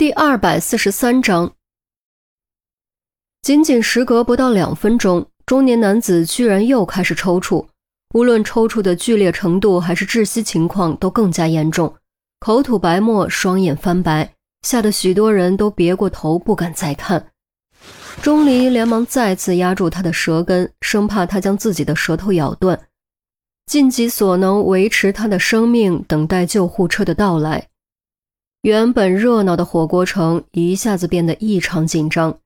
第二百四十三章，仅仅时隔不到两分钟，中年男子居然又开始抽搐，无论抽搐的剧烈程度还是窒息情况都更加严重，口吐白沫，双眼翻白，吓得许多人都别过头不敢再看。钟离连忙再次压住他的舌根，生怕他将自己的舌头咬断，尽己所能维持他的生命，等待救护车的到来。原本热闹的火锅城一下子变得异常紧张，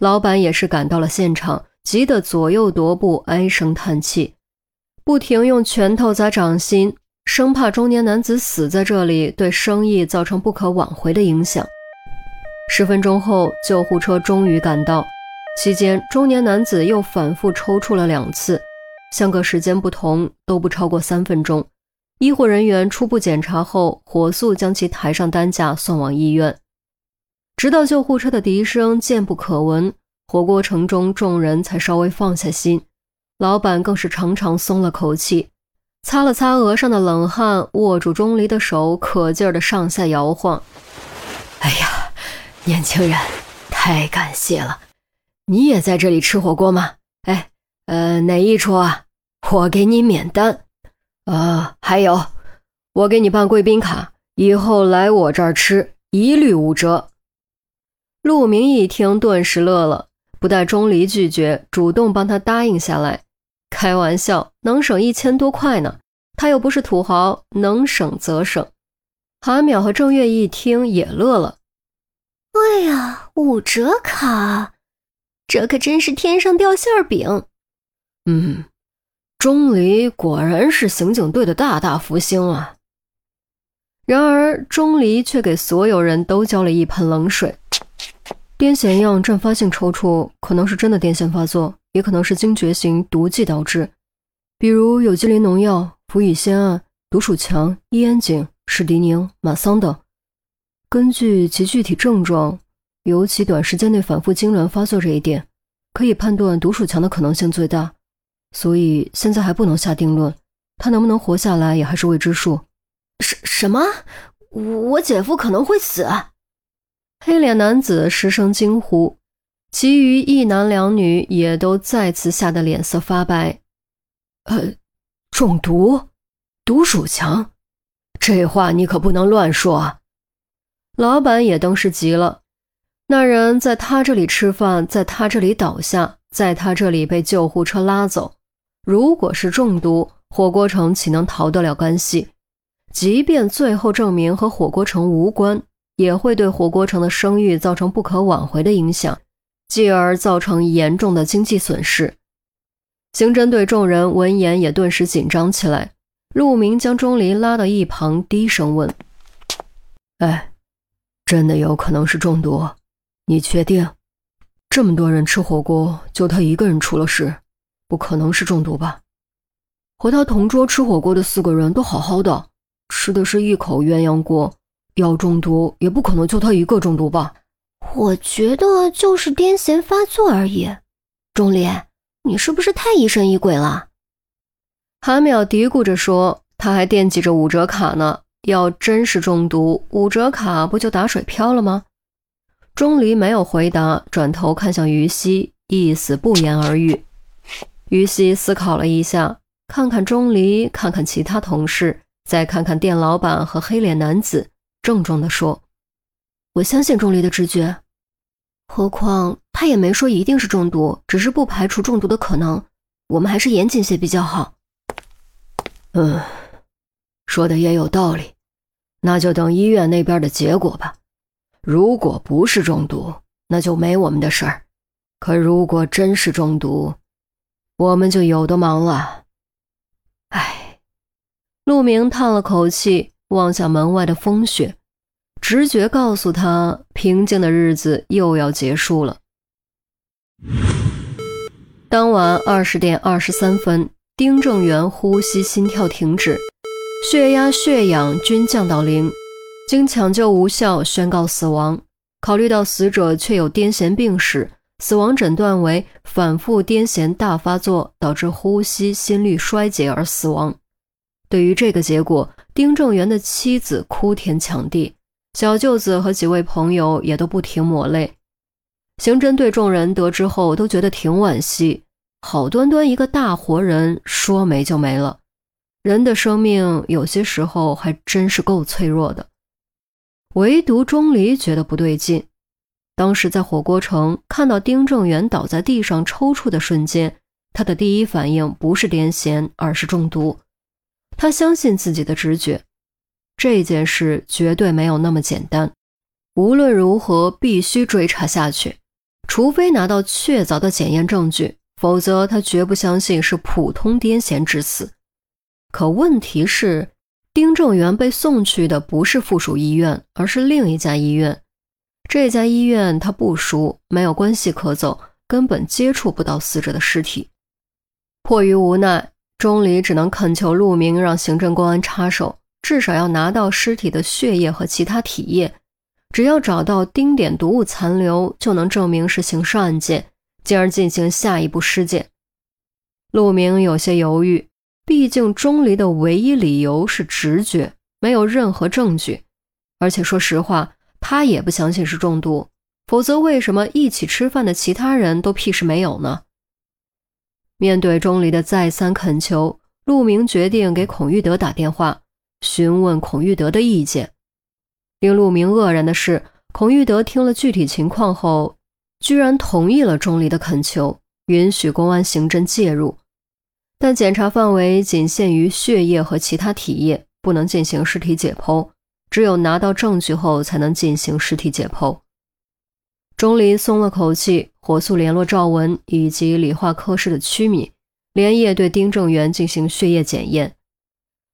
老板也是赶到了现场，急得左右踱步，唉声叹气，不停用拳头砸掌心，生怕中年男子死在这里，对生意造成不可挽回的影响。十分钟后，救护车终于赶到，期间中年男子又反复抽搐了两次，相隔时间不同，都不超过三分钟。医护人员初步检查后，火速将其抬上担架送往医院。直到救护车的笛声渐不可闻，火锅城中众人才稍微放下心。老板更是长长松了口气，擦了擦额上的冷汗，握住钟离的手，可劲儿的上下摇晃。哎呀，年轻人，太感谢了！你也在这里吃火锅吗？哎，呃，哪一桌啊？我给你免单。啊，还有，我给你办贵宾卡，以后来我这儿吃一律五折。陆明一听，顿时乐了，不待钟离拒绝，主动帮他答应下来。开玩笑，能省一千多块呢，他又不是土豪，能省则省。韩淼和郑月一听也乐了，哎呀，五折卡，这可真是天上掉馅饼。嗯。钟离果然是刑警队的大大福星啊！然而钟离却给所有人都浇了一盆冷水。癫痫样阵发性抽搐，可能是真的癫痫发作，也可能是惊厥型毒剂导致，比如有机磷农药、氟乙酰胺、毒鼠强、伊烟肼、史迪宁、马桑等。根据其具体症状，尤其短时间内反复痉挛发作这一点，可以判断毒鼠强的可能性最大。所以现在还不能下定论，他能不能活下来也还是未知数。什什么？我姐夫可能会死？黑脸男子失声惊呼，其余一男两女也都再次吓得脸色发白。呃，中毒，毒鼠强，这话你可不能乱说。老板也登时急了，那人在他这里吃饭，在他这里倒下，在他这里被救护车拉走。如果是中毒，火锅城岂能逃得了干系？即便最后证明和火锅城无关，也会对火锅城的声誉造成不可挽回的影响，继而造成严重的经济损失。刑侦队众人闻言也顿时紧张起来。陆明将钟离拉到一旁，低声问：“哎，真的有可能是中毒？你确定？这么多人吃火锅，就他一个人出了事？”不可能是中毒吧？和他同桌吃火锅的四个人都好好的，吃的是一口鸳鸯锅，要中毒也不可能就他一个中毒吧？我觉得就是癫痫发作而已。钟离，你是不是太疑神疑鬼了？韩淼嘀咕着说：“他还惦记着五折卡呢，要真是中毒，五折卡不就打水漂了吗？”钟离没有回答，转头看向于西，意思不言而喻。于西思考了一下，看看钟离，看看其他同事，再看看店老板和黑脸男子，郑重地说：“我相信钟离的直觉。何况他也没说一定是中毒，只是不排除中毒的可能。我们还是严谨些比较好。”嗯，说的也有道理，那就等医院那边的结果吧。如果不是中毒，那就没我们的事儿；可如果真是中毒，我们就有的忙了。唉，陆明叹了口气，望向门外的风雪，直觉告诉他，平静的日子又要结束了。当晚二十点二十三分，丁正元呼吸、心跳停止，血压、血氧均降到零，经抢救无效，宣告死亡。考虑到死者确有癫痫病史。死亡诊断为反复癫痫大发作导致呼吸心率衰竭而死亡。对于这个结果，丁正元的妻子哭天抢地，小舅子和几位朋友也都不停抹泪。刑侦队众人得知后都觉得挺惋惜，好端端一个大活人说没就没了。人的生命有些时候还真是够脆弱的。唯独钟离觉得不对劲。当时在火锅城看到丁正元倒在地上抽搐的瞬间，他的第一反应不是癫痫，而是中毒。他相信自己的直觉，这件事绝对没有那么简单。无论如何，必须追查下去，除非拿到确凿的检验证据，否则他绝不相信是普通癫痫致死。可问题是，丁正元被送去的不是附属医院，而是另一家医院。这家医院他不熟，没有关系可走，根本接触不到死者的尸体。迫于无奈，钟离只能恳求陆明让行政公安插手，至少要拿到尸体的血液和其他体液。只要找到丁点毒物残留，就能证明是刑事案件，进而进行下一步尸检。陆明有些犹豫，毕竟钟离的唯一理由是直觉，没有任何证据，而且说实话。他也不相信是中毒，否则为什么一起吃饭的其他人都屁事没有呢？面对钟离的再三恳求，陆明决定给孔玉德打电话，询问孔玉德的意见。令陆明愕然的是，孔玉德听了具体情况后，居然同意了钟离的恳求，允许公安刑侦介入，但检查范围仅限于血液和其他体液，不能进行尸体解剖。只有拿到证据后，才能进行尸体解剖。钟离松了口气，火速联络赵文以及理化科室的屈敏，连夜对丁正元进行血液检验。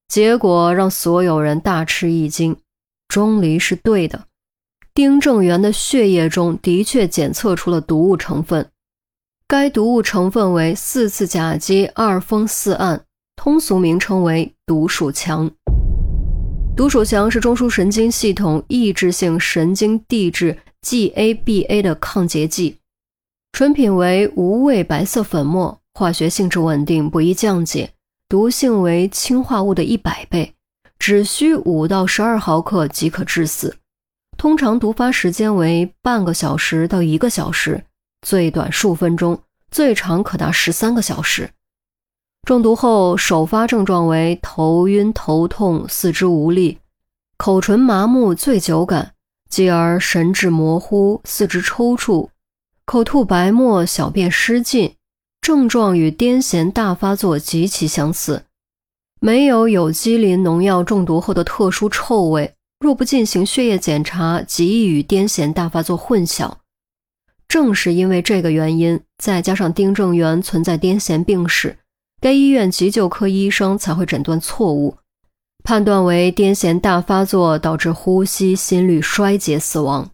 结果让所有人大吃一惊：钟离是对的，丁正元的血液中的确检测出了毒物成分，该毒物成分为四次甲基二峰四胺，通俗名称为毒鼠强。毒鼠强是中枢神经系统抑制性神经递质 GABA 的抗结剂，纯品为无味白色粉末，化学性质稳定，不易降解，毒性为氰化物的一百倍，只需五到十二毫克即可致死。通常毒发时间为半个小时到一个小时，最短数分钟，最长可达十三个小时。中毒后首发症状为头晕、头痛、四肢无力、口唇麻木、醉酒感，继而神志模糊、四肢抽搐、口吐白沫、小便失禁，症状与癫痫大发作极其相似，没有有机磷农药中毒后的特殊臭味。若不进行血液检查，极易与癫痫大发作混淆。正是因为这个原因，再加上丁正元存在癫痫病史。该医院急救科医生才会诊断错误，判断为癫痫大发作导致呼吸心率衰竭死亡。